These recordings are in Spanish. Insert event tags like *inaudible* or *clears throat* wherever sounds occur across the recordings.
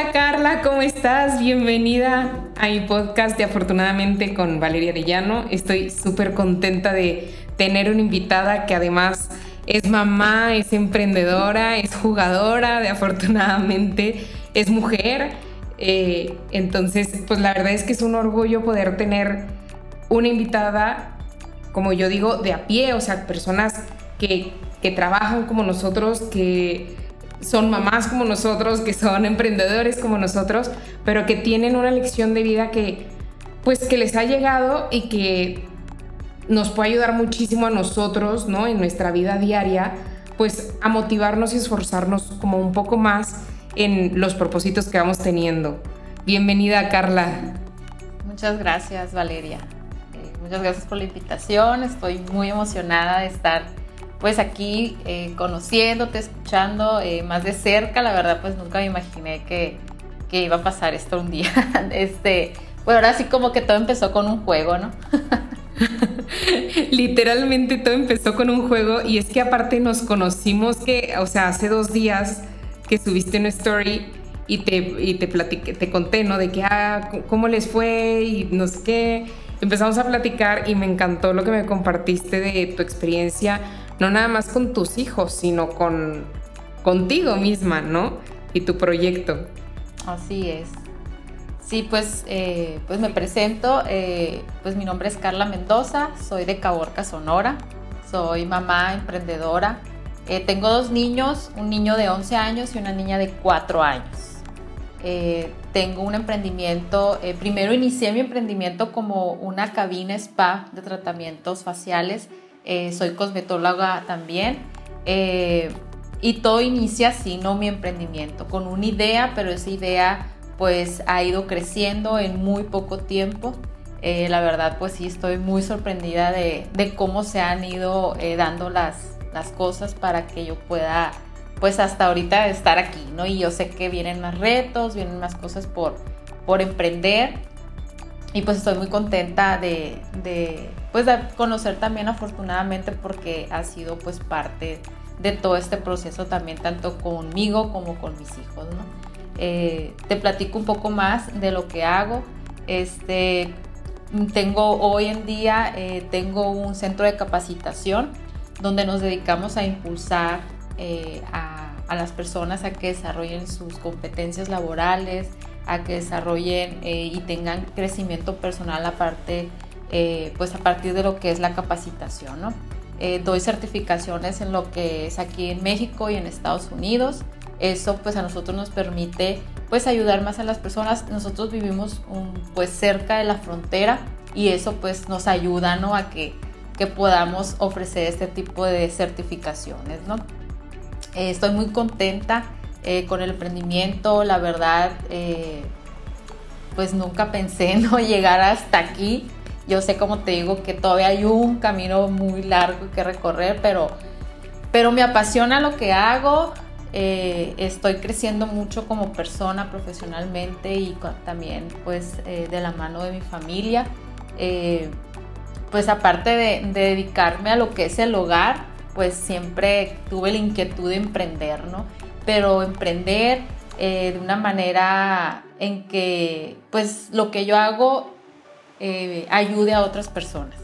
Hola Carla, ¿cómo estás? Bienvenida a mi podcast de Afortunadamente con Valeria Arellano. Estoy súper contenta de tener una invitada que además es mamá, es emprendedora, es jugadora de Afortunadamente, es mujer. Eh, entonces, pues la verdad es que es un orgullo poder tener una invitada, como yo digo, de a pie, o sea, personas que, que trabajan como nosotros, que son mamás como nosotros, que son emprendedores como nosotros, pero que tienen una lección de vida que pues que les ha llegado y que nos puede ayudar muchísimo a nosotros, ¿no? En nuestra vida diaria, pues a motivarnos y esforzarnos como un poco más en los propósitos que vamos teniendo. Bienvenida, Carla. Muchas gracias, Valeria. Eh, muchas gracias por la invitación. Estoy muy emocionada de estar pues aquí eh, conociéndote, escuchando eh, más de cerca, la verdad pues nunca me imaginé que, que iba a pasar esto un día. *laughs* este, pues ahora sí como que todo empezó con un juego, ¿no? *laughs* Literalmente todo empezó con un juego y es que aparte nos conocimos que, o sea, hace dos días que subiste una story y te, y te platiqué, te conté, ¿no? De que, ah, cómo les fue y no sé qué. Empezamos a platicar y me encantó lo que me compartiste de tu experiencia no nada más con tus hijos, sino con contigo misma, ¿no? Y tu proyecto. Así es. Sí, pues, eh, pues me presento, eh, pues mi nombre es Carla Mendoza, soy de Caborca, Sonora, soy mamá emprendedora, eh, tengo dos niños, un niño de 11 años y una niña de 4 años. tengo un emprendimiento, primero inicié mi emprendimiento como una cabina spa de tratamientos faciales eh, soy cosmetóloga también. Eh, y todo inicia así, ¿no? Mi emprendimiento, con una idea, pero esa idea pues ha ido creciendo en muy poco tiempo. Eh, la verdad pues sí estoy muy sorprendida de, cómo se han ido dando las, las cosas para que yo pueda pues hasta ahorita estar aquí, ¿no? Y yo sé que vienen más retos, vienen más cosas por, por emprender y pues estoy muy contenta de, pues de conocer también afortunadamente porque ha sido pues parte de todo este proceso también tanto conmigo como con mis hijos, ¿no? Eh, te platico un poco más de lo que hago. Este, tengo hoy en día eh, tengo un centro de capacitación donde nos dedicamos a impulsar eh, a, a, las personas a que desarrollen sus competencias laborales, a que desarrollen y tengan crecimiento personal aparte eh, pues a partir de lo que es la capacitación. ¿no? Eh, doy certificaciones en lo que es aquí en México y en Estados Unidos. Eso pues a nosotros nos permite pues ayudar más a las personas. Nosotros vivimos pues cerca de la frontera y eso pues nos ayuda ¿no? a que, que podamos ofrecer este tipo de certificaciones. ¿no? Eh, estoy muy contenta con el emprendimiento, la verdad pues nunca pensé *laughs* no llegar hasta aquí. Yo sé, como te digo, que todavía hay un camino muy largo que recorrer, pero, pero me apasiona lo que hago. Eh, estoy creciendo mucho como persona profesionalmente y también pues eh, de la mano de mi familia. Eh, pues aparte de, dedicarme a lo que es el hogar, pues siempre tuve la inquietud de emprender, ¿no? Pero emprender de una manera en que pues lo que yo hago eh, ayude a otras personas.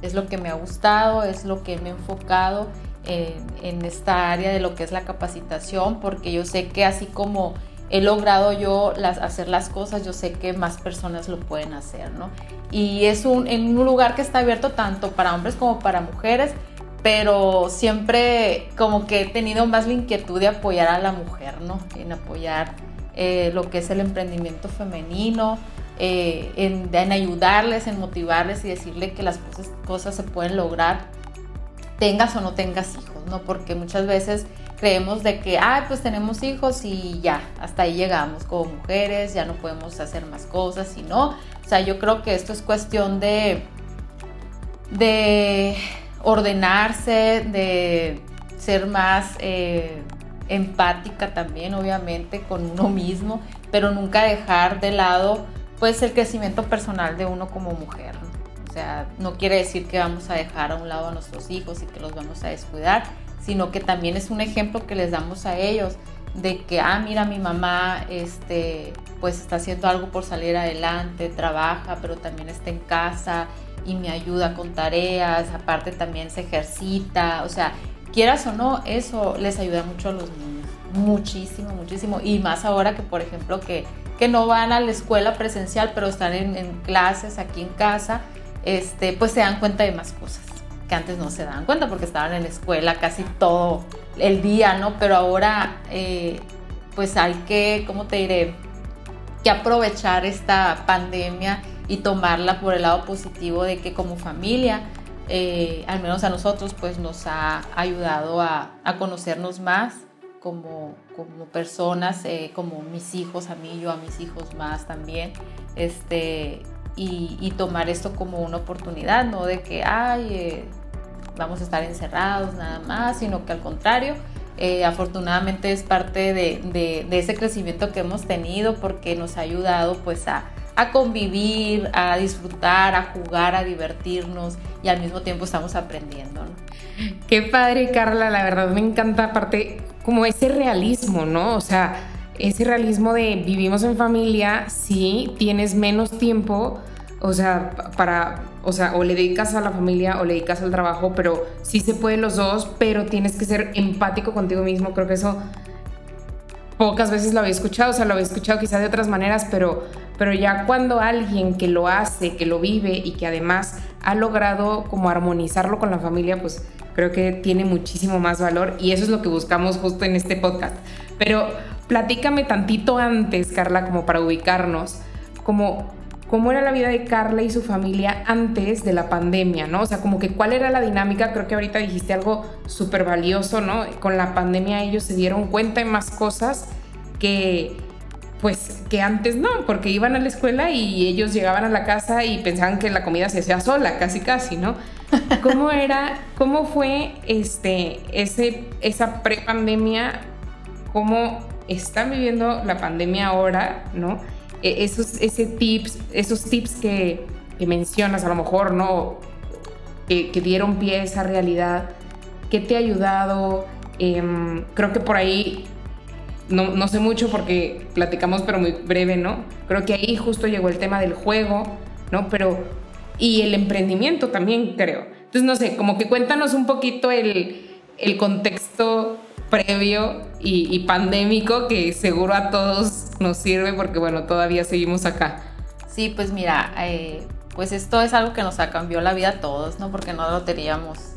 Es lo que me ha gustado, es lo que me he enfocado en, esta área de lo que es la capacitación, porque yo sé que así como he logrado yo las, hacer las cosas, yo sé que más personas lo pueden hacer, ¿no? Y es un, en un lugar que está abierto tanto para hombres como para mujeres, pero siempre como que he tenido más la inquietud de apoyar a la mujer, ¿no? En apoyar eh, lo que es el emprendimiento femenino, eh, en, ayudarles, en motivarles y decirle que las cosas, se pueden lograr, tengas o no tengas hijos, ¿no? Porque muchas veces creemos de que, ah, pues tenemos hijos y ya, hasta ahí llegamos como mujeres, ya no podemos hacer más cosas y no. O sea, yo creo que esto es cuestión de, de ordenarse, de ser más eh, empática también, obviamente, con uno mismo, pero nunca dejar de lado pues el crecimiento personal de uno como mujer. O sea, no quiere decir que vamos a dejar a un lado a nuestros hijos y que los vamos a descuidar, sino que también es un ejemplo que les damos a ellos de que, ah, mira, mi mamá, este, pues está haciendo algo por salir adelante, trabaja, pero también está en casa y me ayuda con tareas, aparte también se ejercita, o sea, quieras o no, eso les ayuda mucho a los niños, muchísimo, muchísimo, y más ahora que, por ejemplo, que, que no van a la escuela presencial, pero están en, clases aquí en casa, este, pues se dan cuenta de más cosas que antes no se daban cuenta porque estaban en la escuela casi todo el día, ¿no? Pero ahora, eh, pues hay que, ¿cómo te diré? Que aprovechar esta pandemia y tomarla por el lado positivo de que como familia, eh, al menos a nosotros, pues nos ha ayudado a, conocernos más como, como personas, eh, como mis hijos, a mí, yo a mis hijos más también, este, y, tomar esto como una oportunidad, no de que, ay, vamos a estar encerrados nada más, sino que al contrario, eh, afortunadamente es parte de, ese crecimiento que hemos tenido porque nos ha ayudado pues a, convivir, a disfrutar, a jugar, a divertirnos y al mismo tiempo estamos aprendiendo. Qué padre, Carla, la verdad me encanta aparte como ese realismo, ¿no? O sea, ese realismo de vivimos en familia, sí, tienes menos tiempo, o sea, para, o sea, o le dedicas a la familia o le dedicas al trabajo, pero sí se puede los dos, pero tienes que ser empático contigo mismo. Creo que eso pocas veces lo había escuchado, o sea, lo había escuchado quizás de otras maneras, pero, pero ya cuando alguien que lo hace, que lo vive y que además ha logrado como armonizarlo con la familia, pues creo que tiene muchísimo más valor y eso es lo que buscamos justo en este podcast. Pero platícame tantito antes, Carla, como para ubicarnos, como cómo era la vida de Carla y su familia antes de la pandemia, ¿no? O sea, como que cuál era la dinámica, creo que ahorita dijiste algo súper valioso, ¿no? Con la pandemia ellos se dieron cuenta de más cosas que, pues, que antes no, porque iban a la escuela y ellos llegaban a la casa y pensaban que la comida se hacía sola, casi casi, ¿no? *laughs* ¿Cómo era, cómo fue este, ese, esa prepandemia? ¿Cómo están viviendo la pandemia ahora, ¿no? E, esos, ese tips, esos tips que, mencionas, a lo mejor, ¿no? Que, dieron pie a esa realidad, ¿qué te ha ayudado? Em, creo que por ahí, no, no, sé mucho porque platicamos, pero muy breve, ¿no? Creo que ahí justo llegó el tema del juego, ¿no? Pero, y el emprendimiento también, creo. Entonces, no sé, como que cuéntanos un poquito el, el contexto previo y, pandémico que seguro a todos nos sirve porque bueno, todavía seguimos acá. Sí, pues mira, eh, pues esto es algo que nos ha cambiado la vida a todos, ¿no? Porque no lo teníamos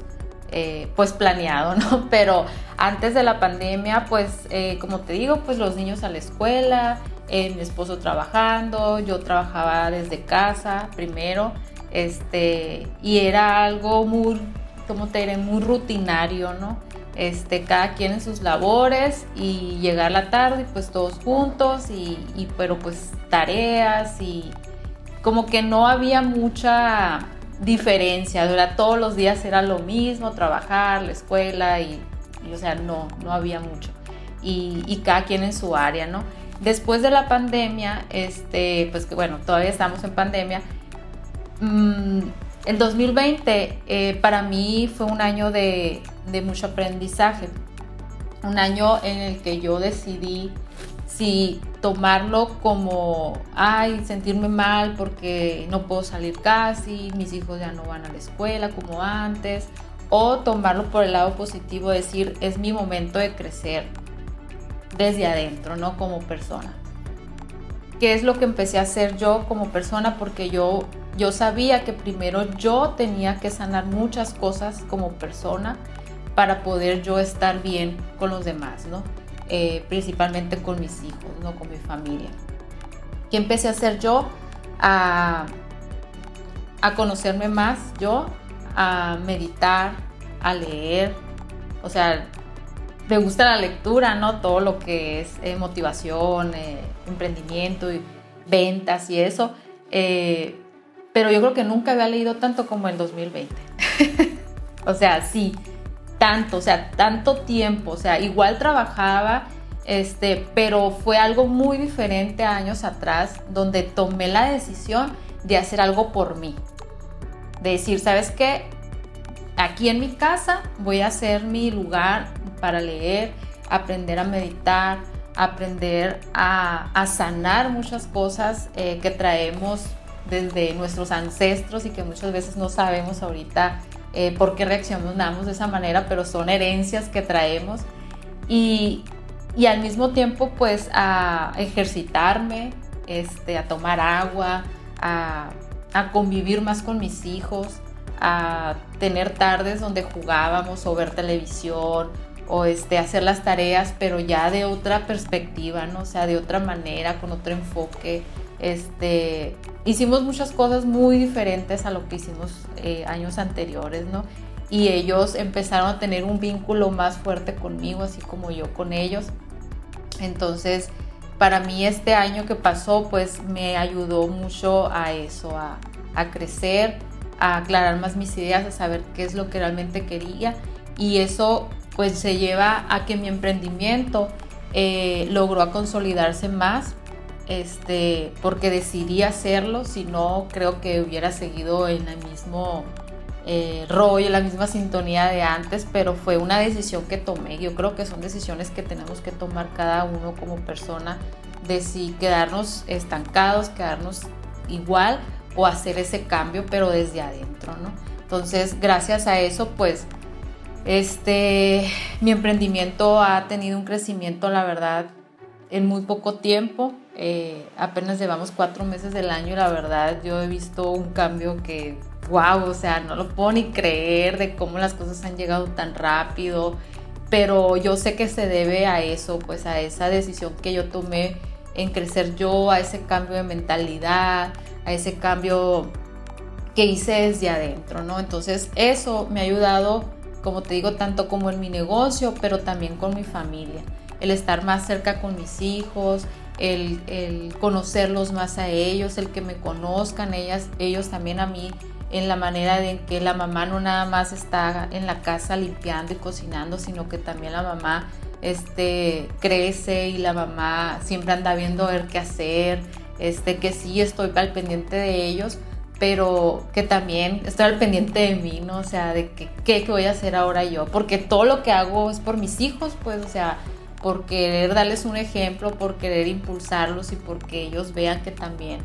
eh, pues planeado, ¿no? *laughs* Pero antes de la pandemia, pues eh, como te digo, pues los niños a la escuela, mi esposo trabajando, yo trabajaba desde casa primero, este, y era algo muy, como te diré, muy rutinario, ¿no? este, cada quien en sus labores y llegar la tarde pues todos juntos y, pero pues tareas y como que no había mucha diferencia, todos los días era lo mismo, trabajar, la escuela y, o sea, no, no había mucho. Y, cada quien en su área, ¿no? Después de la pandemia, este, pues que bueno, todavía estamos en pandemia, mmm, el 2020 eh, para mí fue un año de, mucho aprendizaje, un año en el que yo decidí si tomarlo como, ay, sentirme mal porque no puedo salir casi, mis hijos ya no van a la escuela como antes, o tomarlo por el lado positivo, decir, es mi momento de crecer desde adentro, ¿no? Como persona. ¿Qué es lo que empecé a hacer yo como persona? Porque yo yo sabía que primero yo tenía que sanar muchas cosas como persona para poder yo estar bien con los demás, ¿no? Eh, principalmente con mis hijos, no con mi familia. ¿Qué empecé a hacer yo? A, a conocerme más yo, a meditar, a leer. O sea, me gusta la lectura, ¿no? Todo lo que es eh, motivación, eh, emprendimiento y ventas y eso pero yo creo que nunca había leído tanto como en 2020. *laughs* o sea, sí, tanto, o sea, tanto tiempo, o sea, igual trabajaba, este, pero fue algo muy diferente años atrás, donde tomé la decisión de hacer algo por mí. De decir, ¿sabes qué? Aquí en mi casa voy a hacer mi lugar para leer, aprender a meditar, aprender a, sanar muchas cosas eh, que traemos desde nuestros ancestros y que muchas veces no sabemos ahorita eh, por qué reaccionamos de esa manera, pero son herencias que traemos. Y, y al mismo tiempo pues a ejercitarme, este, a tomar agua, a, a convivir más con mis hijos, a tener tardes donde jugábamos o ver televisión o este, hacer las tareas, pero ya de otra perspectiva, ¿no? O sea, de otra manera, con otro enfoque. Este, hicimos muchas cosas muy diferentes a lo que hicimos eh, años anteriores, ¿no? Y ellos empezaron a tener un vínculo más fuerte conmigo, así como yo con ellos. Entonces, para mí este año que pasó, pues me ayudó mucho a eso, a, crecer, a aclarar más mis ideas, a saber qué es lo que realmente quería. Y eso pues se lleva a que mi emprendimiento eh, logró consolidarse más, este, porque decidí hacerlo, si no creo que hubiera seguido en el mismo eh, rollo, la misma sintonía de antes, pero fue una decisión que tomé. Yo creo que son decisiones que tenemos que tomar cada uno como persona, de si quedarnos estancados, quedarnos igual o hacer ese cambio, pero desde adentro, ¿no? Entonces, gracias a eso, pues este, mi emprendimiento ha tenido un crecimiento, la verdad, en muy poco tiempo. Eh, apenas llevamos cuatro meses del año y la verdad yo he visto un cambio que, wow, o sea, no lo puedo ni creer de cómo las cosas han llegado tan rápido. Pero yo sé que se debe a eso, pues a esa decisión que yo tomé en crecer yo, a ese cambio de mentalidad, a ese cambio que hice desde adentro, ¿no? Entonces eso me ha ayudado como te digo, tanto como en mi negocio, pero también con mi familia. El estar más cerca con mis hijos, el, conocerlos más a ellos, el que me conozcan ellas, ellos también a mí, en la manera de que la mamá no nada más está en la casa limpiando y cocinando, sino que también la mamá este, crece y la mamá siempre anda viendo ver qué hacer, este, que sí estoy al pendiente de ellos, pero que también estoy al pendiente de mí, ¿no? O sea, de que, qué voy a hacer ahora yo, porque todo lo que hago es por mis hijos, pues, o sea, por querer darles un ejemplo, por querer impulsarlos y porque ellos vean que también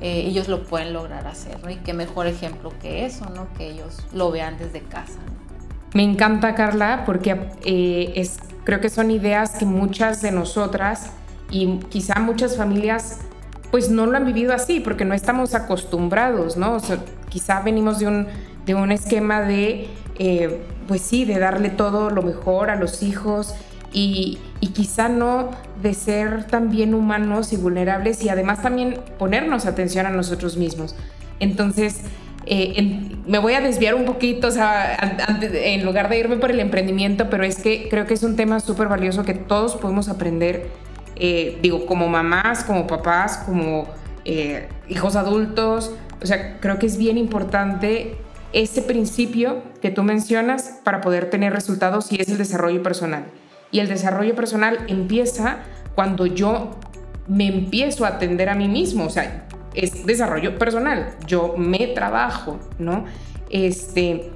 eh, ellos lo pueden lograr hacer, ¿no? Y qué mejor ejemplo que eso, ¿no? Que ellos lo vean desde casa, ¿no? Me encanta, Carla, porque eh, es, creo que son ideas que muchas de nosotras y quizá muchas familias pues no lo han vivido así porque no estamos acostumbrados, ¿no? O sea, quizá venimos de un, de un esquema de, eh, pues sí, de darle todo lo mejor a los hijos y, y, quizá no de ser también humanos y vulnerables y además también ponernos atención a nosotros mismos. Entonces, eh, me voy a desviar un poquito, o sea, en lugar de irme por el emprendimiento, pero es que creo que es un tema súper valioso que todos podemos aprender eh, digo, como mamás, como papás, como eh, hijos adultos. O sea, creo que es bien importante ese principio que tú mencionas para poder tener resultados y es el desarrollo personal. Y el desarrollo personal empieza cuando yo me empiezo a atender a mí mismo, o sea, es desarrollo personal, yo me trabajo, ¿no? Este,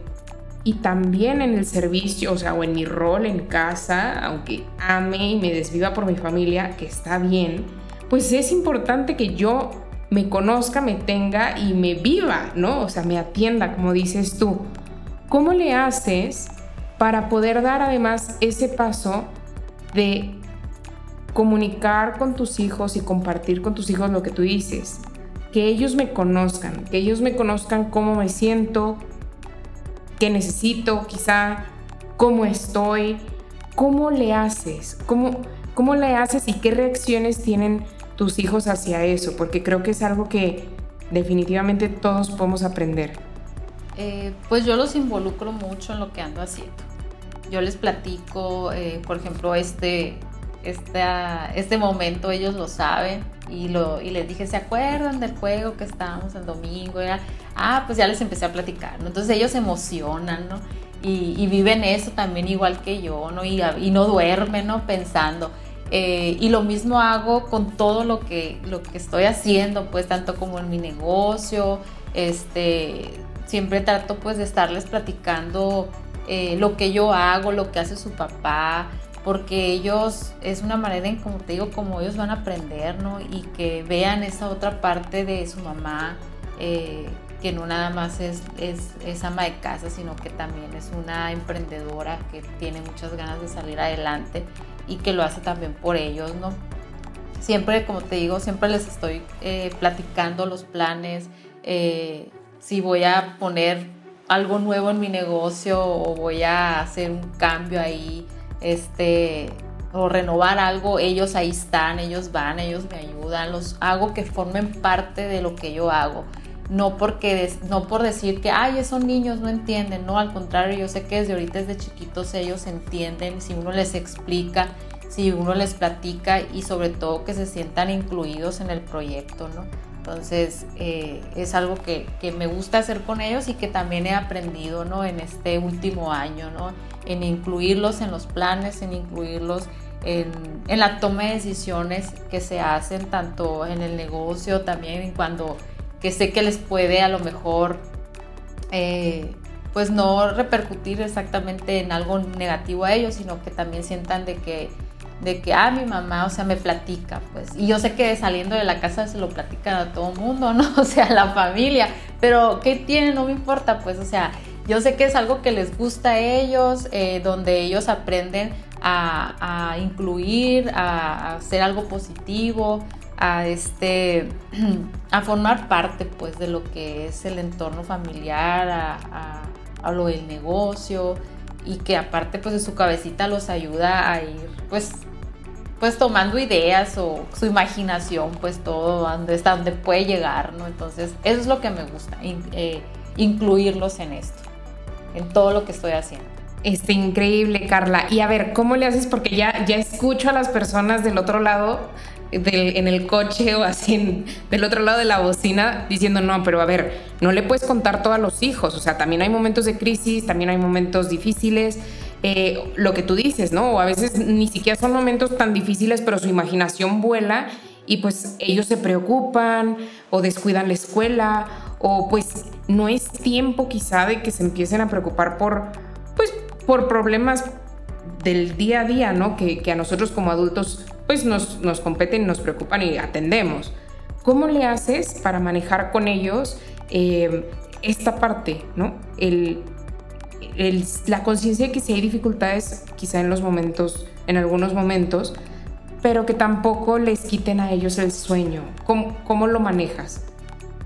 y también en el servicio, o sea, o en mi rol en casa, aunque ame y me desviva por mi familia, que está bien, pues es importante que yo me conozca, me tenga y me viva, ¿no? O sea, me atienda, como dices tú. ¿Cómo le haces para poder dar además ese paso de comunicar con tus hijos y compartir con tus hijos lo que tú dices? Que ellos me conozcan, que ellos me conozcan cómo me siento, qué necesito, quizá cómo estoy, cómo le haces, cómo, cómo le haces y qué reacciones tienen tus hijos hacia eso, porque creo que es algo que definitivamente todos podemos aprender. Eh, pues yo los involucro mucho en lo que ando haciendo. Yo les platico, eh, por ejemplo, este, este, este momento ellos lo saben y, lo, y les dije, ¿se acuerdan del juego que estábamos el domingo? Era, ah, pues ya les empecé a platicar, ¿no? Entonces ellos emocionan, ¿no? Y, viven eso también igual que yo, ¿no? Y, y no duermen, ¿no? Pensando. Eh, y lo mismo hago con todo lo que, lo que estoy haciendo, pues tanto como en mi negocio, este, siempre trato pues de estarles platicando eh, lo que yo hago, lo que hace su papá, porque ellos es una manera en, como te digo, como ellos van a aprender, ¿no? Y que vean esa otra parte de su mamá, eh, que no nada más es, es, ama de casa, sino que también es una emprendedora que tiene muchas ganas de salir adelante y que lo hace también por ellos, ¿no? Siempre, como te digo, siempre les estoy eh, platicando los planes, si voy a poner algo nuevo en mi negocio o voy a hacer un cambio ahí, este, o renovar algo, ellos ahí están, ellos van, ellos me ayudan, los hago que formen parte de lo que yo hago. No, porque, no por decir que, ay, esos niños no entienden, no, al contrario, yo sé que desde ahorita, desde chiquitos, ellos entienden, si uno les explica, si uno les platica y sobre todo que se sientan incluidos en el proyecto, ¿no? Entonces eh, es algo que, me gusta hacer con ellos y que también he aprendido ¿no? en este último año, ¿no? en incluirlos en los planes, en incluirlos en, la toma de decisiones que se hacen tanto en el negocio, también cuando que sé que les puede a lo mejor eh, pues no repercutir exactamente en algo negativo a ellos, sino que también sientan de que de que, ah, mi mamá, o sea, me platica, pues. Y yo sé que saliendo de la casa se lo platican a todo el mundo, *laughs* ¿no? O sea, la familia. Pero, ¿qué tiene? No me importa, pues, o sea, yo sé que es algo que les gusta a ellos, eh, donde ellos aprenden a, incluir, a, hacer algo positivo, a, este, *clears throat* a formar parte, pues, de lo que es el entorno familiar, a, a lo del negocio y que aparte pues de su cabecita los ayuda a ir pues pues tomando ideas o su imaginación, pues todo hasta donde puede llegar, ¿no? Entonces, eso es lo que me gusta, eh, incluirlos en esto, en todo lo que estoy haciendo. Está increíble, Carla. Y a ver, ¿cómo le haces? Porque ya, ya escucho a las personas del otro lado, en el coche o así, del otro lado de la bocina, diciendo, no, pero a ver, no le puedes contar todo a los hijos. O sea, también hay momentos de crisis, también hay momentos difíciles. Eh, lo que tú dices, ¿no? O a veces ni siquiera son momentos tan difíciles, pero su imaginación vuela y pues ellos se preocupan o descuidan la escuela o pues no es tiempo quizá de que se empiecen a preocupar por, pues, por problemas del día a día, ¿no? Que, a nosotros como adultos pues nos, nos competen, nos preocupan y atendemos. ¿Cómo le haces para manejar con ellos eh, esta parte, ¿no? El la conciencia de que si hay dificultades, quizá en los momentos, en algunos momentos, pero que tampoco les quiten a ellos el sueño. ¿Cómo, cómo lo manejas?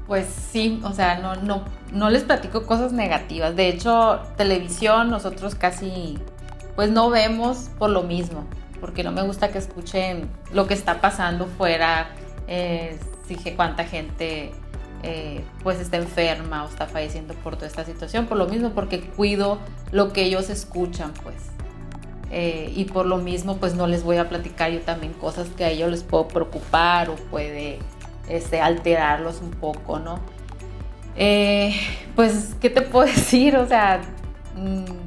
Pues sí, o sea, no, no, no les platico cosas negativas. De hecho, televisión nosotros casi, pues no vemos por lo mismo, porque no me gusta que escuchen lo que está pasando fuera. Eh, cuánta gente eh, pues está enferma o está falleciendo por toda esta situación, por lo mismo, porque cuido lo que ellos escuchan, pues. Eh, y por lo mismo, pues no les voy a platicar yo también cosas que a ellos les puedo preocupar o puede este, alterarlos un poco, ¿no? Eh, pues, ¿qué te puedo *laughs* decir? O sea, mm,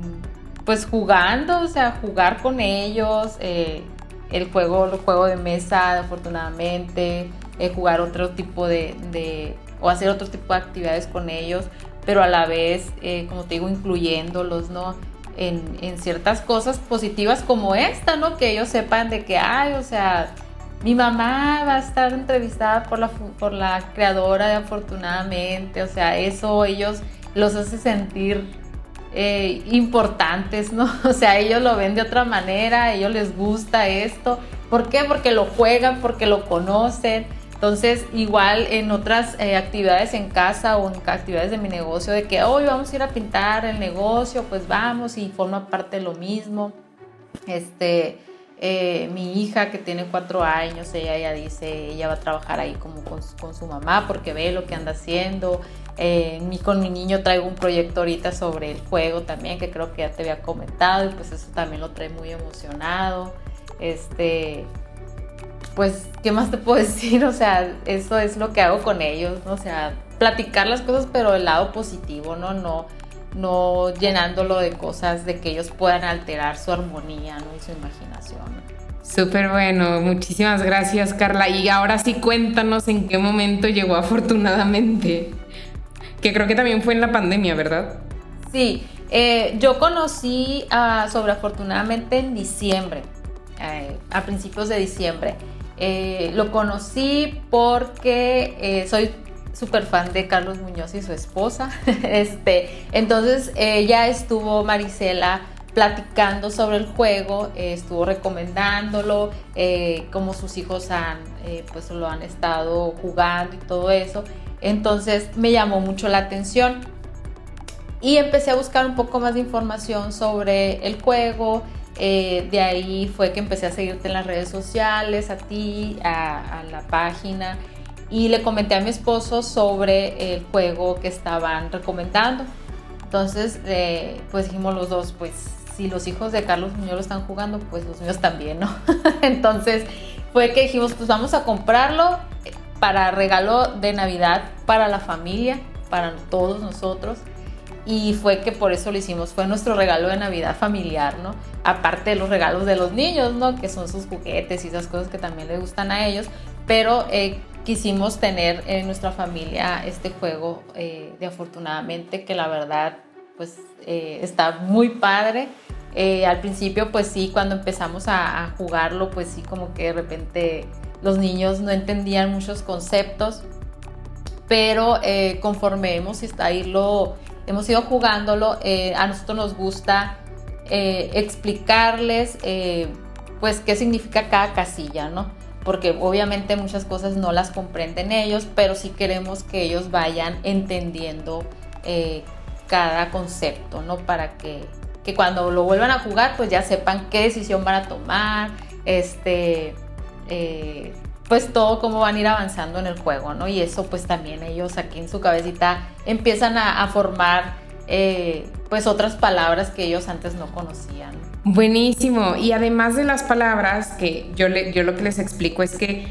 pues jugando, o sea, jugar con ellos, el juego, el juego de mesa, afortunadamente, jugar otro tipo de, o hacer otro tipo de actividades con ellos, pero a la vez, eh, como te digo, incluyéndolos, ¿no? En, en, ciertas cosas positivas como esta, ¿no? Que ellos sepan de que, ay, o sea, mi mamá va a estar entrevistada por la, por la creadora de Afortunadamente, o sea, eso ellos los hace sentir eh, importantes, ¿no? *laughs* O sea, ellos lo ven de otra manera, ellos les gusta esto. ¿Por qué? Porque lo juegan, porque lo conocen. Entonces, igual en otras eh, actividades en casa o en actividades de mi negocio, de que hoy vamos a ir a pintar el negocio, pues vamos y forma parte de lo mismo. Este, eh, mi hija que tiene cuatro años, ella ya dice, ella va a trabajar ahí como con, su mamá porque ve lo que anda haciendo. Eh, con mi niño traigo un proyecto ahorita sobre el juego también, que creo que ya te había comentado, y pues eso también lo trae muy emocionado. Este, pues, ¿qué más te puedo *laughs* decir? O sea, eso es lo que hago con ellos, ¿no? O sea, platicar las cosas, pero del lado positivo, ¿no? No, no llenándolo de cosas de que ellos puedan alterar su armonía, ¿no? Y su imaginación. Súper bueno, muchísimas gracias Carla. Y ahora sí cuéntanos en qué momento llegó afortunadamente, que creo que también fue en la pandemia, ¿verdad? Sí, eh, yo conocí a Sobre Afortunadamente en diciembre a principios de diciembre. Eh, lo conocí porque eh, soy súper fan de Carlos Muñoz y su esposa. *laughs* este, entonces ya estuvo Marisela platicando sobre el juego, estuvo recomendándolo, como sus hijos han, pues lo han estado jugando y todo eso. Entonces me llamó mucho la atención y empecé a buscar un poco más de información sobre el juego. Eh, de ahí fue que empecé a seguirte en las redes sociales, a ti, a, la página. Y le comenté a mi esposo sobre el juego que estaban recomendando. Entonces, eh, pues dijimos los dos, pues si los hijos de Carlos Muñoz lo están jugando, pues los míos también, ¿no? *laughs* Entonces fue que dijimos, pues vamos a comprarlo para regalo de Navidad para la familia, para todos nosotros y fue que por eso lo hicimos, fue nuestro regalo de Navidad familiar, ¿no? Aparte de los regalos de los niños, ¿no? Que son sus juguetes y esas cosas que también les gustan a ellos, pero eh, quisimos tener en nuestra familia este juego eh, de afortunadamente que la verdad pues eh, está muy padre. al principio pues sí, cuando empezamos a, a jugarlo pues sí como que de repente los niños no entendían muchos conceptos, pero conforme hemos ido hemos ido jugándolo, eh, a nosotros nos gusta eh, explicarles eh, pues qué significa cada casilla, ¿no? Porque obviamente muchas cosas no las comprenden ellos, pero sí queremos que ellos vayan entendiendo cada concepto, ¿no? Para que, que, cuando lo vuelvan a jugar, pues ya sepan qué decisión van a tomar, este, pues todo cómo van a ir avanzando en el juego, ¿no? Y eso pues también ellos aquí en su cabecita empiezan a, formar eh, pues otras palabras que ellos antes no conocían. Buenísimo. Y además de las palabras, que yo, le, yo lo que les explico es que,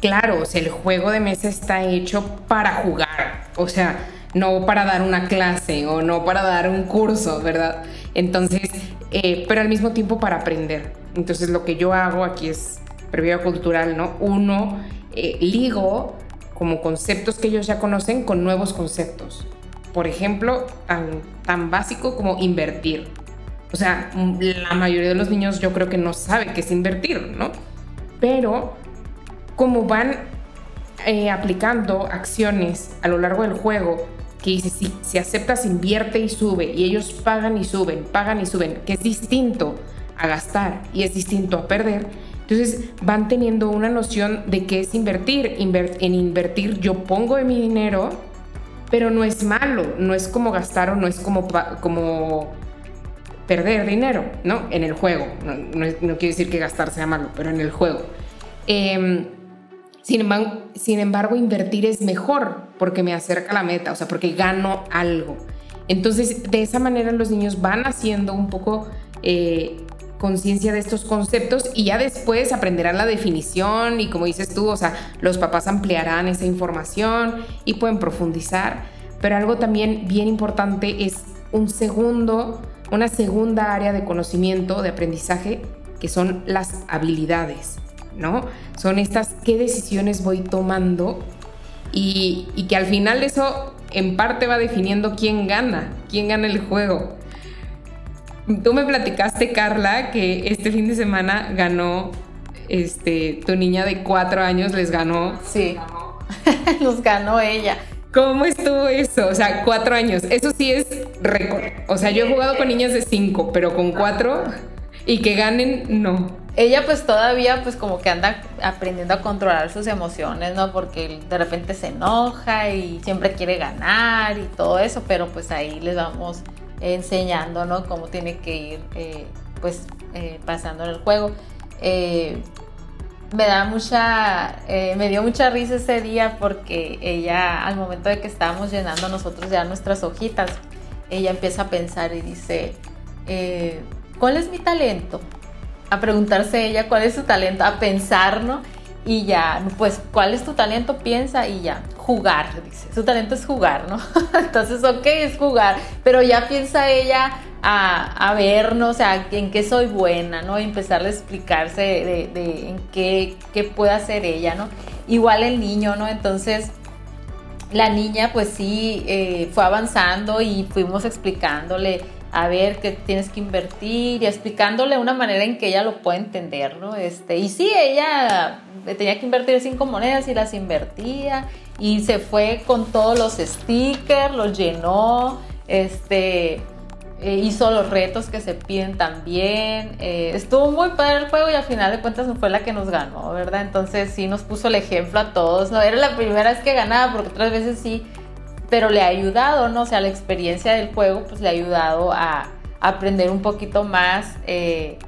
claro, el juego de mesa está hecho para jugar, o sea, no para dar una clase o no para dar un curso, ¿verdad? Entonces, eh, pero al mismo tiempo para aprender. Entonces lo que yo hago aquí es previo cultural, ¿no? Uno, eh, ligo como conceptos que ellos ya conocen con nuevos conceptos. Por ejemplo, tan, tan básico como invertir. O sea, la mayoría de los niños yo creo que no sabe qué es invertir, ¿no? Pero como van eh, aplicando acciones a lo largo del juego, que dice, si, si aceptas, invierte y sube, y ellos pagan y suben, pagan y suben, que es distinto a gastar y es distinto a perder, entonces van teniendo una noción de qué es invertir. en invertir yo pongo mi dinero, pero no es malo, no es como gastar o no es como, como perder dinero, ¿no? En el juego. No, quiere decir que gastar sea malo, pero en el juego. Em, sin, embargo, sin embargo, invertir es mejor porque me acerca a la meta, o sea, porque gano algo. Entonces, de esa manera los niños van haciendo un poco eh, conciencia de estos conceptos y ya después aprenderán la definición y como dices tú, o sea, los papás ampliarán esa información y pueden profundizar, pero algo también bien importante es un segundo, una segunda área de conocimiento, de aprendizaje, que son las habilidades, ¿no? Son estas qué decisiones voy tomando y, y que al final eso en parte va definiendo quién gana, quién gana el juego. Tú me platicaste, Carla, que este fin de semana ganó, este, tu niña de cuatro años les ganó. Sí, *laughs* los ganó ella. ¿Cómo estuvo eso? O sea, cuatro años. Eso sí es récord. O sea, yo he jugado con niñas de cinco, pero con cuatro y que ganen, no. Ella pues todavía pues como que anda aprendiendo a controlar sus emociones, ¿no? Porque de repente se enoja y siempre quiere ganar y todo eso, pero pues ahí les vamos enseñando, ¿no? Cómo tiene que ir, eh, pues, eh, pasando en el juego. Eh, me da mucha, me dio mucha risa ese día porque ella, al momento de que estábamos llenando nosotros ya nuestras hojitas, ella empieza a pensar y dice, ¿cuál es mi talento? A preguntarse ella cuál es su talento, a pensar, ¿no? Y ya, pues, ¿cuál es tu talento? Piensa y ya, jugar, dice. Su talento es jugar, ¿no? *laughs* Entonces, ok, es jugar, pero ya piensa ella a, a ver, ¿no? O sea, en qué soy buena, ¿no? Y empezarle a explicarse de, en qué, qué, puede hacer ella, ¿no? Igual el niño, ¿no? Entonces, la niña, pues sí, eh, fue avanzando y fuimos explicándole a ver que tienes que invertir y explicándole una manera en que ella lo pueda entender, ¿no? Este, y sí, ella tenía que invertir cinco monedas y las invertía y se fue con todos los stickers, los llenó, este, eh, hizo los retos que se piden también. Eh, estuvo muy padre el juego y al final de cuentas fue la que nos ganó, ¿verdad? Entonces sí nos puso el ejemplo a todos. No era la primera vez que ganaba, porque otras veces sí, pero le ha ayudado, ¿no? O sea, la experiencia del juego pues le ha ayudado a, aprender un poquito más. Eh,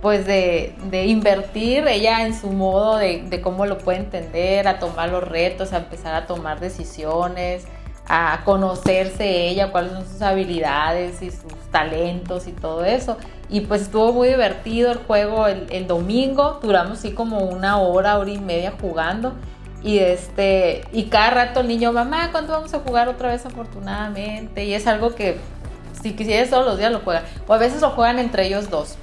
pues de, invertir ella en su modo de, cómo lo puede entender, a tomar los retos, a empezar a tomar decisiones, a conocerse ella, cuáles son sus habilidades y sus talentos y todo eso. Y pues estuvo muy divertido el juego el, domingo, duramos así como una hora, hora y media jugando. Y este, y cada rato el niño, mamá, ¿cuándo vamos a jugar otra vez afortunadamente? Y es algo que si quisieras todos los días lo juegan. O a veces lo juegan entre ellos dos.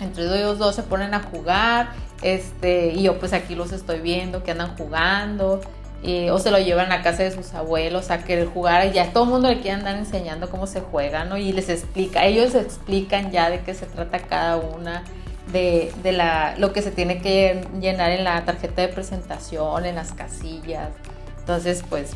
Entre ellos dos se ponen a jugar. Este, y yo pues aquí los estoy viendo que andan jugando. Eh, o se lo llevan a casa de sus abuelos a querer jugar y ya todo el mundo le quiere andar enseñando cómo se juega, ¿no? Y les explica, ellos explican ya de qué se trata cada una, de, de la, lo que se tiene que llenar en la tarjeta de presentación, en las casillas. Entonces, pues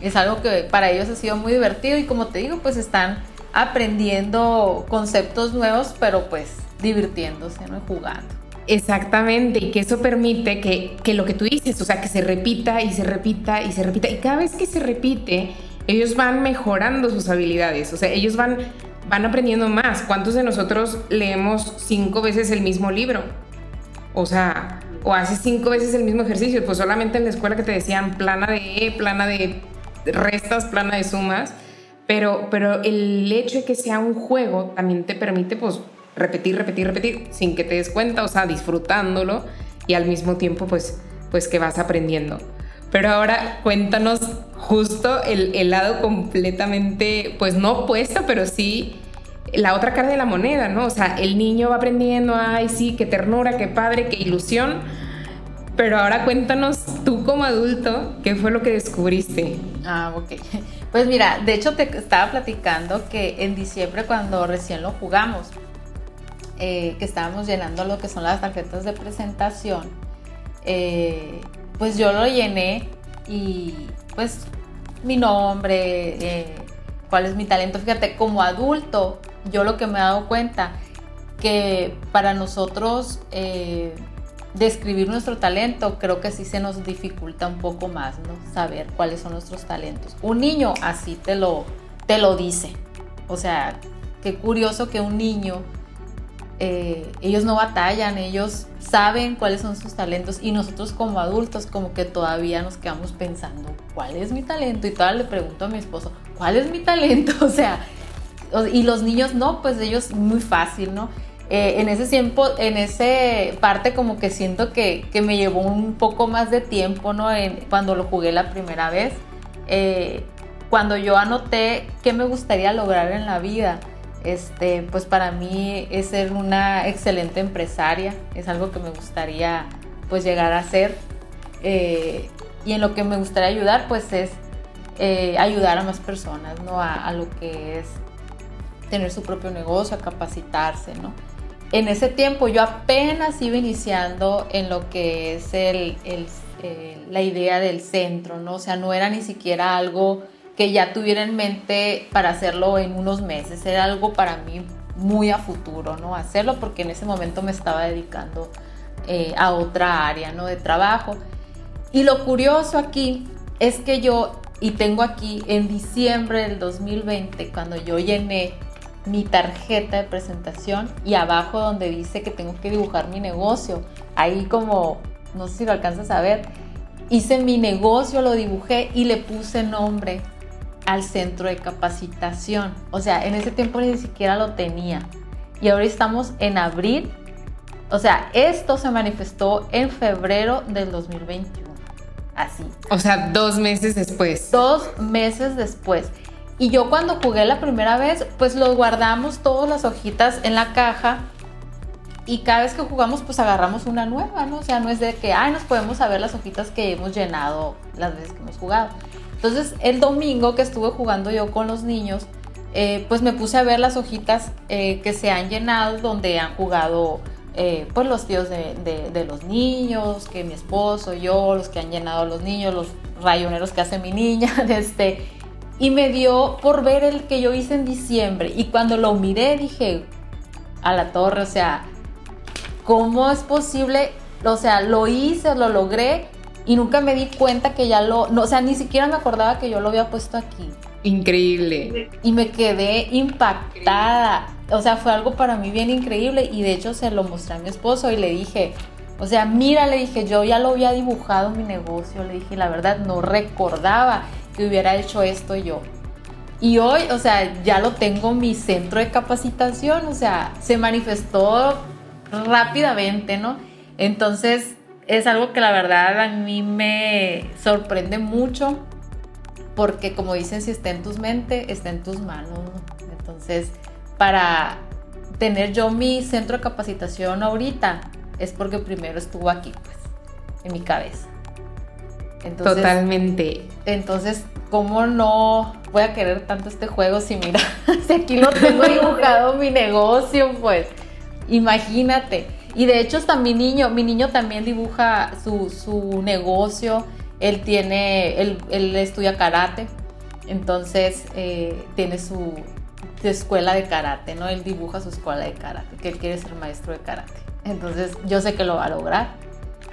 es algo que para ellos ha sido muy divertido y como te digo, pues están aprendiendo conceptos nuevos, pero pues divirtiéndose, ¿no? Jugando. Exactamente, y que eso permite que, lo que tú dices, o sea, que se repita y se repita y se repita. Y cada vez que se repite, ellos van mejorando sus habilidades, o sea, ellos van, van aprendiendo más. ¿Cuántos de nosotros leemos cinco veces el mismo libro? O sea, o haces cinco veces el mismo ejercicio, pues solamente en la escuela que te decían plana de E, plana de restas, plana de sumas, pero, pero el hecho de que sea un juego también te permite, pues, repetir, repetir, repetir, sin que te des cuenta, o sea, disfrutándolo y al mismo tiempo, pues, pues que vas aprendiendo. Pero ahora cuéntanos justo el, lado completamente, pues no opuesto, pero sí la otra cara de la moneda, ¿no? O sea, el niño va aprendiendo, ay, sí, qué ternura, qué padre, qué ilusión. Pero ahora cuéntanos tú como adulto, ¿qué fue lo que descubriste? Ah, ok. Pues mira, de hecho te estaba platicando que en diciembre cuando recién lo jugamos, eh, que estábamos llenando lo que son las tarjetas de presentación, eh, pues yo lo llené y pues mi nombre, eh, cuál es mi talento. Fíjate, como adulto, yo lo que me he dado cuenta que para nosotros describir nuestro talento, creo que sí se nos dificulta un poco más, ¿no? Saber cuáles son nuestros talentos. Un niño así te lo, te lo dice. O sea, qué curioso que un niño eh, ellos no batallan, ellos saben cuáles son sus talentos y nosotros como adultos como que todavía nos quedamos pensando, ¿cuál es mi talento? Y todavía le pregunto a mi esposo, ¿cuál es mi talento? *laughs* O sea, y los niños no, pues ellos muy fácil, ¿no? Eh, en ese tiempo, en ese parte como que siento que, que me llevó un poco más de tiempo, ¿no? En, cuando lo jugué la primera vez, eh, cuando yo anoté qué me gustaría lograr en la vida este, pues para mí es ser una excelente empresaria, es algo que me gustaría pues llegar a ser. Eh, y en lo que me gustaría ayudar pues es eh, ayudar a más personas, ¿no? A, lo que es tener su propio negocio, a capacitarse, ¿no? En ese tiempo yo apenas iba iniciando en lo que es el, la idea del centro, ¿no? O sea, no era ni siquiera algo que ya tuviera en mente para hacerlo en unos meses. Era algo para mí muy a futuro, ¿no? Hacerlo porque en ese momento me estaba dedicando eh, a otra área, ¿no? De trabajo. Y lo curioso aquí es que yo, y tengo aquí en diciembre del 2020, cuando yo llené mi tarjeta de presentación y abajo donde dice que tengo que dibujar mi negocio, ahí como, no sé si lo alcanzas a ver, hice mi negocio, lo dibujé y le puse nombre al centro de capacitación. O sea, en ese tiempo ni siquiera lo tenía. Y ahora estamos en abril. O sea, esto se manifestó en febrero del 2021. Así. O sea, dos meses después. Dos meses después. Y yo cuando jugué la primera vez, pues los guardamos todas las hojitas en la caja. Y cada vez que jugamos, pues agarramos una nueva, ¿no? O sea, no es de que, ay, nos podemos saber las hojitas que hemos llenado las veces que hemos jugado. Entonces, el domingo que estuve jugando yo con los niños, eh, pues me puse a ver las hojitas eh, que se han llenado donde han jugado eh, pues los tíos de, los niños, que mi esposo, yo, los que han llenado a los niños, los rayoneros que hace mi niña, *laughs* este, y me dio por ver el que yo hice en diciembre. Y cuando lo miré dije, a la torre, o sea, ¿cómo es posible? O sea, lo hice, lo logré y nunca me di cuenta que ya lo, no, o sea, ni siquiera me acordaba que yo lo había puesto aquí. Increíble. Y me quedé impactada. O sea, fue algo para mí bien increíble y de hecho se lo mostré a mi esposo y le dije, o sea, mira, le dije, yo ya lo había dibujado mi negocio, le dije, la verdad no recordaba que hubiera hecho esto yo. Y hoy, o sea, ya lo tengo mi centro de capacitación, o sea, se manifestó rápidamente, ¿no? Entonces, es algo que la verdad a mí me sorprende mucho porque como dicen, si está en tus mente, está en tus manos. Entonces, para tener yo mi centro de capacitación ahorita, es porque primero estuvo aquí, pues, en mi cabeza. Totalmente. Entonces, ¿cómo no voy a querer tanto este juego si mira, *laughs* si aquí lo tengo dibujado mi negocio, pues, imagínate. Y de hecho hasta mi niño, mi niño también dibuja su, su negocio él tiene, él, estudia karate, entonces eh, tiene su, escuela de karate, ¿no? Él dibuja su escuela de karate, que él quiere ser maestro de karate. Entonces yo sé que lo va a lograr.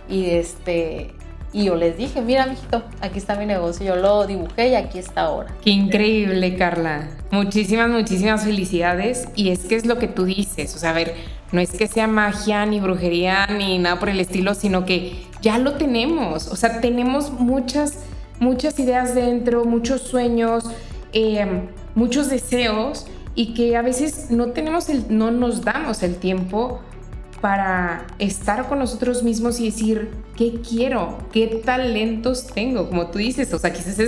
Y este, y yo les dije, mira, mijito, aquí está mi negocio, yo lo dibujé y aquí está ahora. Qué increíble, Carla. Muchísimas, muchísimas felicidades. Y es que es lo que tú dices, o sea, a ver, no es que sea magia ni brujería ni nada por el estilo, sino que ya lo tenemos. O sea, tenemos muchas, muchas ideas dentro, muchos sueños, em, muchos deseos y que a veces no tenemos no nos damos el tiempo para estar con nosotros mismos y decir, ¿qué quiero? ¿Qué talentos tengo? Como tú dices, o sea, quizás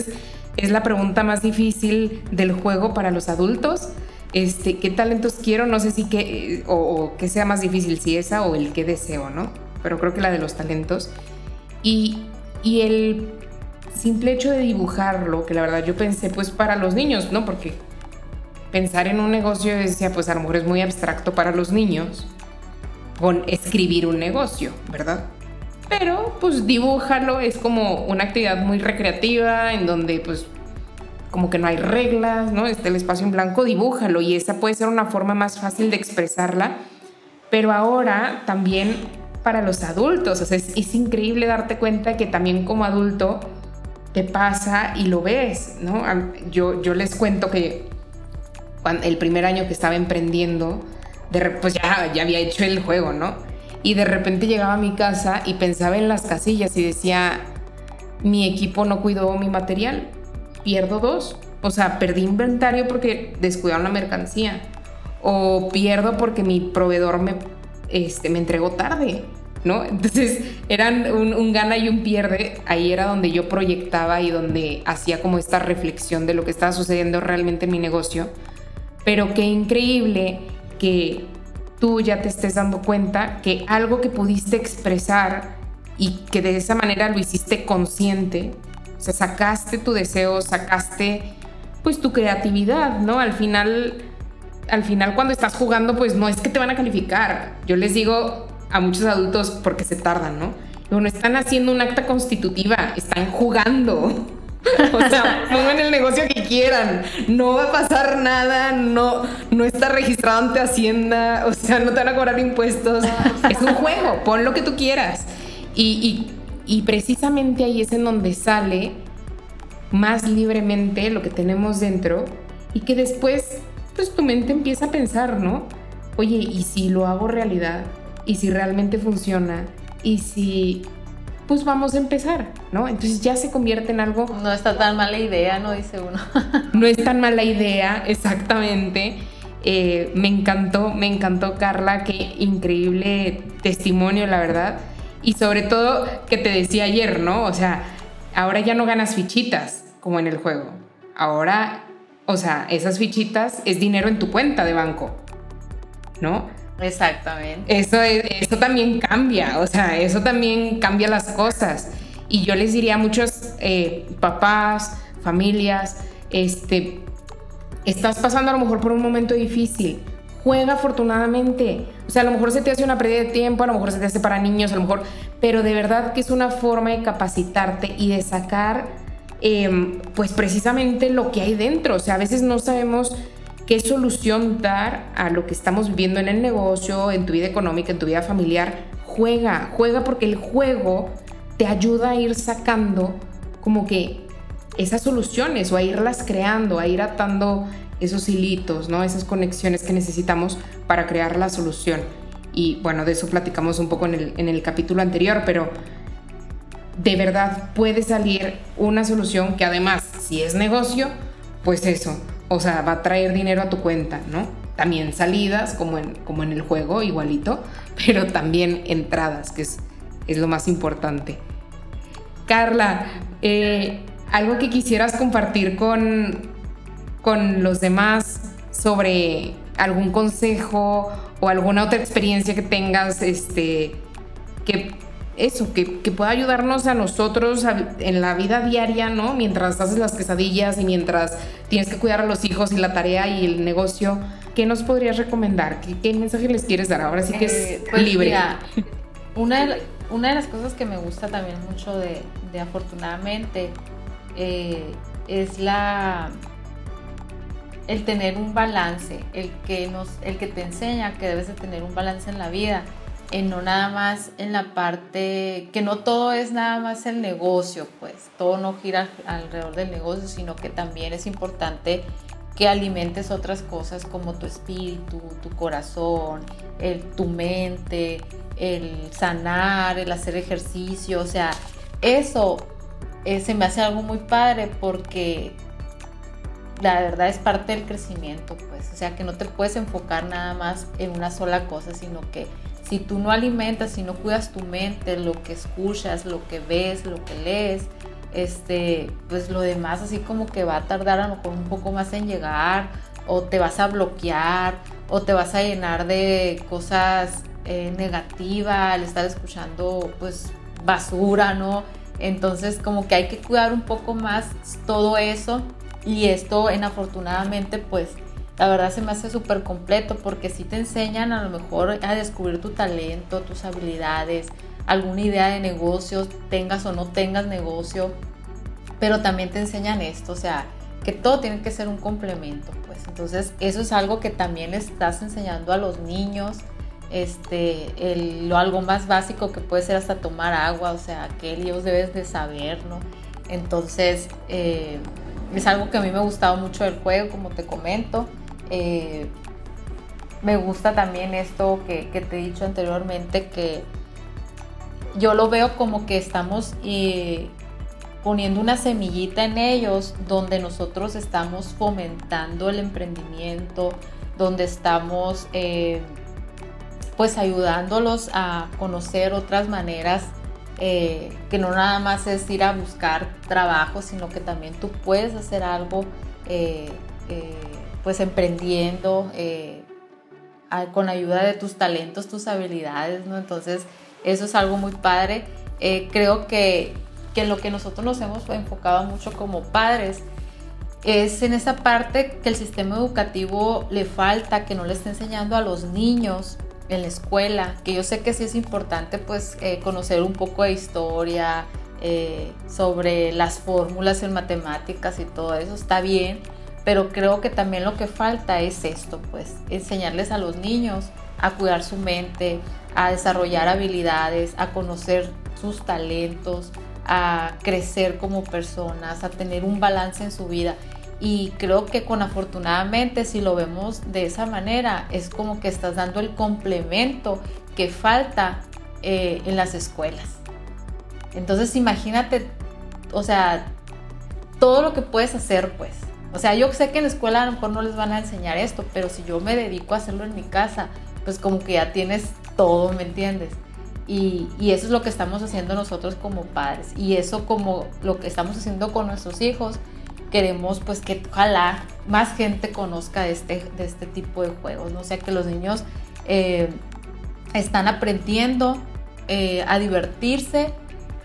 es la pregunta más difícil del juego para los adultos. Este, ¿Qué talentos quiero? No sé si que, o, o que sea más difícil, si esa o el que deseo, ¿no? Pero creo que la de los talentos. Y, y el simple hecho de dibujarlo, que la verdad yo pensé pues para los niños, ¿no? Porque pensar en un negocio decía, pues a lo mejor es muy abstracto para los niños con escribir un negocio, ¿verdad? Pero pues dibújalo es como una actividad muy recreativa en donde pues como que no hay reglas, ¿no? Está el espacio en blanco, dibújalo y esa puede ser una forma más fácil de expresarla. Pero ahora también para los adultos, o sea, es, es increíble darte cuenta que también como adulto te pasa y lo ves, ¿no? Yo, yo les cuento que el primer año que estaba emprendiendo, pues ya, ya había hecho el juego, ¿no? Y de repente llegaba a mi casa y pensaba en las casillas y decía, mi equipo no cuidó mi material, pierdo dos. O sea, perdí inventario porque descuidaron la mercancía. O pierdo porque mi proveedor me, este, me entregó tarde, ¿no? Entonces eran un, un, gana y un pierde. Ahí era donde yo proyectaba y donde hacía como esta reflexión de lo que estaba sucediendo realmente en mi negocio. Pero qué increíble que tú ya te estés dando cuenta que algo que pudiste expresar y que de esa manera lo hiciste consciente, sacaste tu deseo, sacaste pues tu creatividad, ¿no? Al final, al final cuando estás jugando, pues no es que te van a calificar. Yo les digo a muchos adultos porque se tardan, ¿no? No, no están haciendo un acta constitutiva, están jugando. *laughs* O sea, pongan el negocio que quieran. No va a pasar nada, no, no está registrado ante Hacienda, o sea, no te van a cobrar impuestos. Es un juego, pon lo que tú quieras. Y precisamente ahí es en donde sale más libremente lo que tenemos dentro y que después, pues tu mente empieza a pensar, ¿no? Oye, ¿y si lo hago realidad? ¿Y si realmente funciona? ¿Y si pues vamos a empezar, ¿no? Entonces ya se convierte en algo... No está tan mala idea, ¿no? Dice uno. *laughs* no es tan mala idea, exactamente. Eh, me encantó, me encantó Carla, qué increíble testimonio, la verdad. Y sobre todo que te decía ayer, ¿no? O sea, ahora ya no ganas fichitas como en el juego. Ahora, o sea, esas fichitas es dinero en tu cuenta de banco, ¿no? Exactamente. Eso, eso también cambia, o sea, eso también cambia las cosas. Y yo les diría a muchos eh, papás, familias, este, estás pasando a lo mejor por un momento difícil, juega afortunadamente. O sea, a lo mejor se te hace una pérdida de tiempo, a lo mejor se te hace para niños, a lo mejor, pero de verdad que es una forma de capacitarte y de sacar, em, pues precisamente lo que hay dentro. O sea, a veces no sabemos qué solución dar a lo que estamos viviendo en el negocio, en tu vida económica, en tu vida familiar. Juega, juega porque el juego te ayuda a ir sacando como que esas soluciones o a irlas creando, a ir atando esos hilitos, ¿no? Esas conexiones que necesitamos para crear la solución. Y bueno, de eso platicamos un poco en el, en el capítulo anterior, pero de verdad puede salir una solución que además, si es negocio, pues eso, o sea, va a traer dinero a tu cuenta, ¿no? También salidas, como en, como en el juego, igualito, *laughs* pero también entradas, que es, es lo más importante. Carla, eh, algo que quisieras compartir con, con los demás sobre algún consejo o alguna otra experiencia que tengas, este, que eso, que, pueda ayudarnos a nosotros en la vida diaria, ¿no? Mientras haces las quesadillas y mientras tienes que cuidar a los hijos y la tarea y el negocio, ¿qué nos podrías recomendar? ¿Qué, mensaje les quieres dar? Ahora sí que es eh, pues libre. una, de, una de las cosas que me gusta también mucho de, afortunadamente eh, es la el tener un balance, el que nos, el que te enseña que debes de tener un balance en la vida en no nada más en la parte, que no todo es nada más el negocio, pues todo no gira alrededor del negocio, sino que también es importante que alimentes otras cosas como tu espíritu, tu corazón, el, tu mente, el sanar, el hacer ejercicio, o sea, eso eh, se me hace algo muy padre porque la verdad es parte del crecimiento, pues, o sea, que no te puedes enfocar nada más en una sola cosa, sino que si tú no alimentas, si no cuidas tu mente, lo que escuchas, lo que ves, lo que lees, este, pues lo demás así como que va a tardar a lo mejor un poco más en llegar, o te vas a bloquear, o te vas a llenar de cosas eh, negativas al estar escuchando pues basura, ¿no? Entonces como que hay que cuidar un poco más todo eso y esto en afortunadamente pues la verdad se me hace súper completo porque sí te enseñan a lo mejor a descubrir tu talento, tus habilidades, alguna idea de negocios, tengas o no tengas negocio, pero también te enseñan esto, o sea, que todo tiene que ser un complemento, pues. Entonces, eso es algo que también le estás enseñando a los niños, este, lo algo más básico que puede ser hasta tomar agua, o sea, que ellos debes de saber, ¿no? Entonces, eh, es algo que a mí me ha gustado mucho del juego, como te comento. Eh, me gusta también esto que, te he dicho anteriormente, que yo lo veo como que estamos eh, poniendo una semillita en ellos donde nosotros estamos fomentando el emprendimiento, donde estamos eh, pues ayudándolos a conocer otras maneras que no nada más es ir a buscar trabajo, sino que también tú puedes hacer algo pues emprendiendo eh, con ayuda de tus talentos, tus habilidades, ¿no? Entonces, eso es algo muy padre. Eh, creo que, que lo que nosotros nos hemos enfocado mucho como padres es en esa parte que el sistema educativo le falta, que no le está enseñando a los niños en la escuela, que yo sé que sí es importante pues eh, conocer un poco de historia, sobre las fórmulas en matemáticas y todo eso, está bien, pero creo que también lo que falta es esto, pues enseñarles a los niños a cuidar su mente, a desarrollar habilidades, a conocer sus talentos, a crecer como personas, a tener un balance en su vida. Y creo que con afortunadamente, si lo vemos de esa manera, es como que estás dando el complemento que falta eh, en las escuelas. Entonces imagínate, o sea, todo lo que puedes hacer, pues. O sea, yo sé que en la escuela a lo mejor no les van a enseñar esto, pero si yo me dedico a hacerlo en mi casa, pues como que ya tienes todo, ¿me entiendes? Y, eso es lo que estamos haciendo nosotros como padres. Y eso como lo que estamos haciendo con nuestros hijos, queremos pues que ojalá más gente conozca de este, de este tipo de juegos, ¿no? O sea, que los niños eh, están aprendiendo eh, a divertirse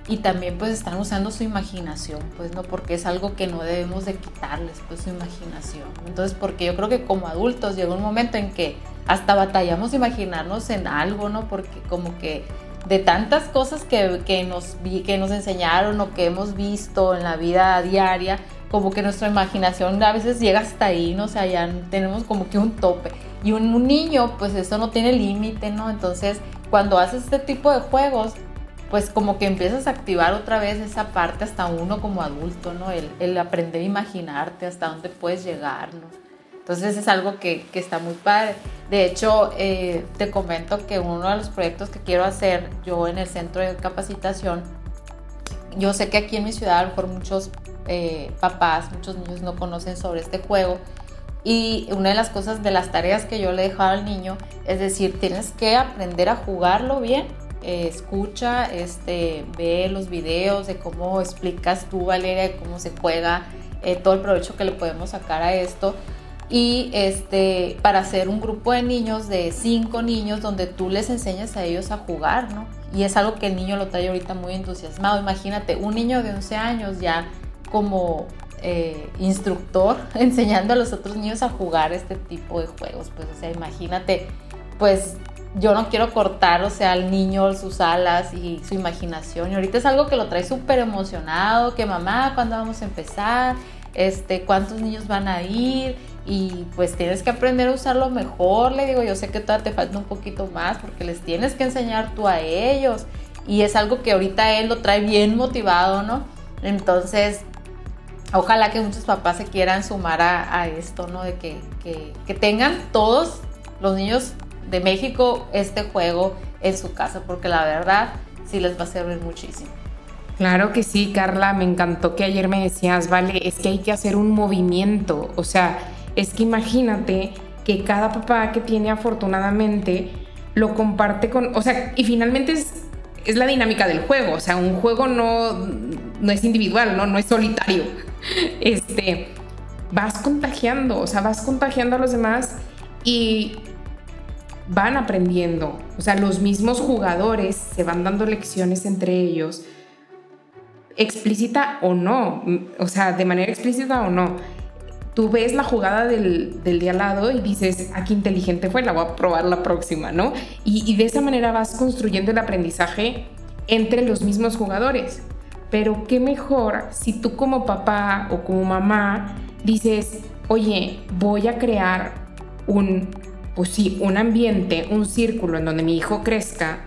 y también pues están usando su imaginación, pues no, porque es algo que no debemos de quitarles, pues su imaginación. Entonces, porque yo creo que como adultos llega un momento en que hasta batallamos imaginarnos en algo, ¿no? Porque como que de tantas cosas que, que, nos, que nos enseñaron o que hemos visto en la vida diaria, como que nuestra imaginación a veces llega hasta ahí, ¿no? O sea, ya tenemos como que un tope. Y un, un niño, pues eso no tiene límite, ¿no? Entonces, cuando haces este tipo de juegos, pues como que empiezas a activar otra vez esa parte hasta uno como adulto, ¿no? El, el aprender a imaginarte hasta dónde puedes llegar, ¿no? Entonces es algo que, que está muy padre. De hecho, eh, te comento que uno de los proyectos que quiero hacer yo en el centro de capacitación, yo sé que aquí en mi ciudad a lo mejor muchos eh, papás, muchos niños no conocen sobre este juego. Y una de las cosas, de las tareas que yo le he dejado al niño, es decir, tienes que aprender a jugarlo bien. Eh, escucha, este, ve los videos de cómo explicas tú, Valeria, cómo se juega, todo el provecho que le podemos sacar a esto y este, para hacer un grupo de niños, de cinco niños, donde tú les enseñas a ellos a jugar, ¿no? Y es algo que el niño lo trae ahorita muy entusiasmado. Imagínate, un niño de 11 años ya como eh, instructor *laughs* enseñando a los otros niños a jugar este tipo de juegos. Pues, o sea, imagínate, pues yo no quiero cortar, o sea, al niño sus alas y su imaginación. Y ahorita es algo que lo trae súper emocionado, que mamá, ¿cuándo vamos a empezar? Este, ¿cuántos niños van a ir? y pues tienes que aprender a usarlo mejor, le digo, yo sé que todavía te falta un poquito más porque les tienes que enseñar tú a ellos y es algo que ahorita él lo trae bien motivado, ¿no? Entonces, ojalá que muchos papás se quieran sumar a, esto, ¿no? De que, que, tengan todos los niños de México este juego en su casa porque la verdad sí les va a servir muchísimo. Claro que sí, Carla, me encantó que ayer me decías, vale, es que hay que hacer un movimiento, o sea, es que imagínate que cada papá que tiene afortunadamente lo comparte con, o sea, y finalmente es, es la dinámica del juego, o sea, un juego no, no es individual, ¿no? no es solitario. Este, vas contagiando, o sea, vas contagiando a los demás y van aprendiendo, o sea, los mismos jugadores se van dando lecciones entre ellos, explícita o no, o sea, de manera explícita o no tú ves la jugada del, del de al lado y dices, ah, qué inteligente fue, la voy a probar la próxima, ¿no? Y, y de esa manera vas construyendo el aprendizaje entre los mismos jugadores. Pero qué mejor si tú como papá o como mamá dices, oye, voy a crear un, pues sí, un ambiente, un círculo en donde mi hijo crezca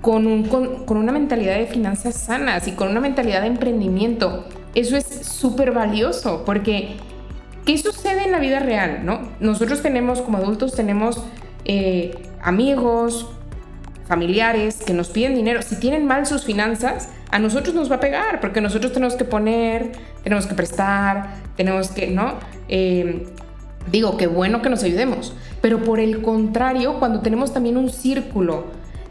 con, un, con, con una mentalidad de finanzas sanas y con una mentalidad de emprendimiento eso es súper valioso porque ¿qué sucede en la vida real? ¿no? Nosotros tenemos, como adultos, tenemos eh, amigos, familiares que nos piden dinero. Si tienen mal sus finanzas, a nosotros nos va a pegar porque nosotros tenemos que poner, tenemos que prestar, tenemos que, ¿no? Eh, digo, qué bueno que nos ayudemos. Pero por el contrario, cuando tenemos también un círculo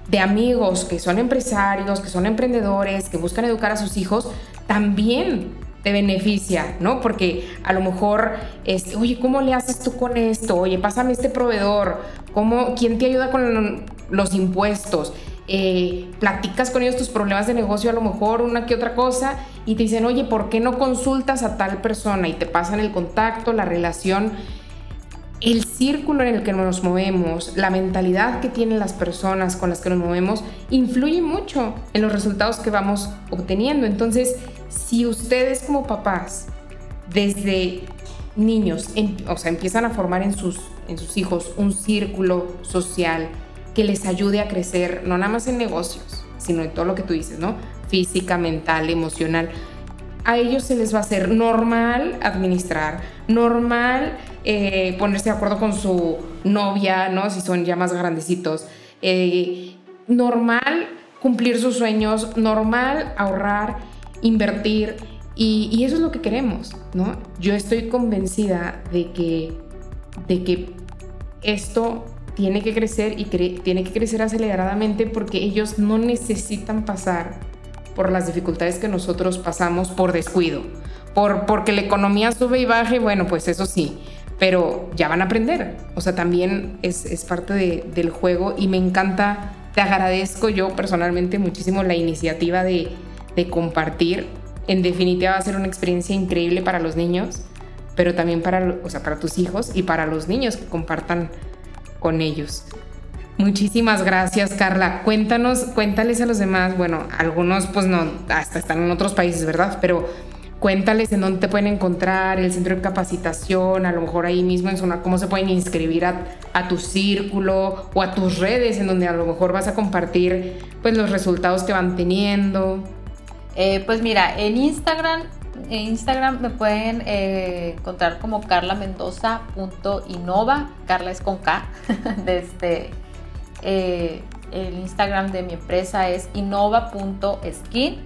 de amigos que son empresarios, que son emprendedores, que buscan educar a sus hijos, también te beneficia, ¿no? Porque a lo mejor, este, oye, ¿cómo le haces tú con esto? Oye, pásame este proveedor, ¿cómo, ¿quién te ayuda con los impuestos? Eh, platicas con ellos tus problemas de negocio, a lo mejor una que otra cosa, y te dicen, oye, ¿por qué no consultas a tal persona? Y te pasan el contacto, la relación el círculo en el que nos movemos, la mentalidad que tienen las personas con las que nos movemos, influye mucho en los resultados que vamos obteniendo. Entonces, si ustedes como papás, desde niños, em, o sea, empiezan a formar en sus, en sus hijos un círculo social que les ayude a crecer, no nada más en negocios, sino en todo lo que tú dices, ¿no? Física, mental, emocional. A ellos se les va a hacer normal administrar, normal eh, ponerse de acuerdo con su novia, ¿no? Si son ya más grandecitos. Eh, normal cumplir sus sueños, normal ahorrar, invertir. Y, eso es lo que queremos, ¿no? Yo estoy convencida de que, de que esto tiene que crecer y tiene que crecer aceleradamente porque ellos no necesitan pasar por las dificultades que nosotros pasamos por descuido, por, porque la economía sube y baja y bueno, pues eso sí, pero ya van a aprender. O sea, también es, parte del juego y me encanta te agradezco yo personalmente muchísimo la iniciativa de, de compartir. En definitiva va a ser una experiencia increíble para los niños, pero también para, o sea, para tus hijos y para los niños que compartan con ellos. Muchísimas gracias, Carla. Cuéntanos, cuéntales a los demás, bueno, algunos pues no, hasta están en otros países, ¿verdad? Pero cuéntales en dónde te pueden encontrar, el centro de capacitación, a lo mejor ahí mismo en zona, cómo se pueden inscribir a, tu círculo o a tus redes, en donde a lo mejor vas a compartir pues los resultados que van teniendo. Eh, pues mira, en Instagram, en Instagram me pueden eh, encontrar como carlamendoza.innova, Carla es con K, *laughs* desde este, eh, el Instagram de mi empresa es innova.skin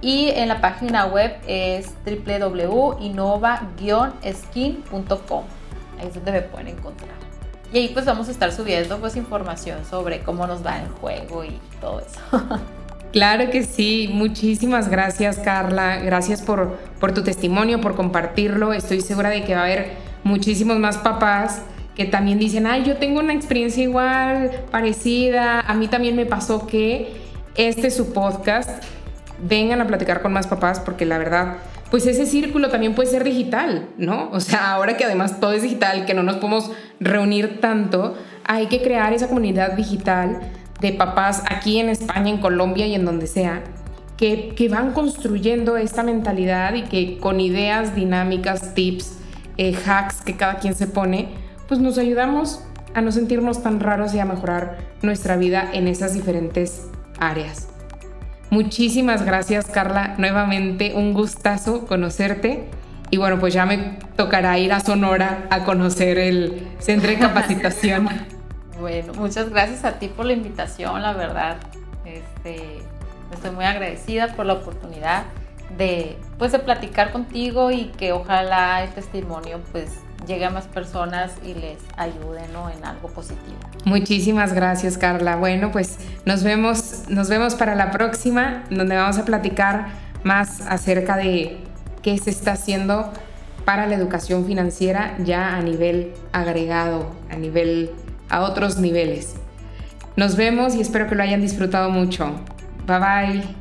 y en la página web es www.innova-skin.com. Ahí es donde me pueden encontrar. Y ahí pues vamos a estar subiendo pues información sobre cómo nos va el juego y todo eso. *laughs* Claro que sí, muchísimas gracias Carla, gracias por, por tu testimonio, por compartirlo. Estoy segura de que va a haber muchísimos más papás que también dicen, ay, yo tengo una experiencia igual, parecida, a mí también me pasó que este es su podcast, vengan a platicar con más papás porque la verdad, pues ese círculo también puede ser digital, ¿no? O sea, ahora que además todo es digital, que no nos podemos reunir tanto, hay que crear esa comunidad digital de papás aquí en España, en Colombia y en donde sea, que, que van construyendo esta mentalidad y que con ideas dinámicas, tips, eh, hacks que cada quien se pone, pues nos ayudamos a no sentirnos tan raros y a mejorar nuestra vida en esas diferentes áreas. Muchísimas gracias Carla, nuevamente un gustazo conocerte y bueno, pues ya me tocará ir a Sonora a conocer el centro de capacitación. *laughs* bueno, muchas gracias a ti por la invitación, la verdad. Este, estoy muy agradecida por la oportunidad de, pues, de platicar contigo y que ojalá el testimonio pues llegue a más personas y les ayude en algo positivo. Muchísimas gracias, Carla. Bueno, pues nos vemos, nos vemos para la próxima, donde vamos a platicar más acerca de qué se está haciendo para la educación financiera ya a nivel agregado, a nivel a otros niveles. Nos vemos y espero que lo hayan disfrutado mucho. Bye bye.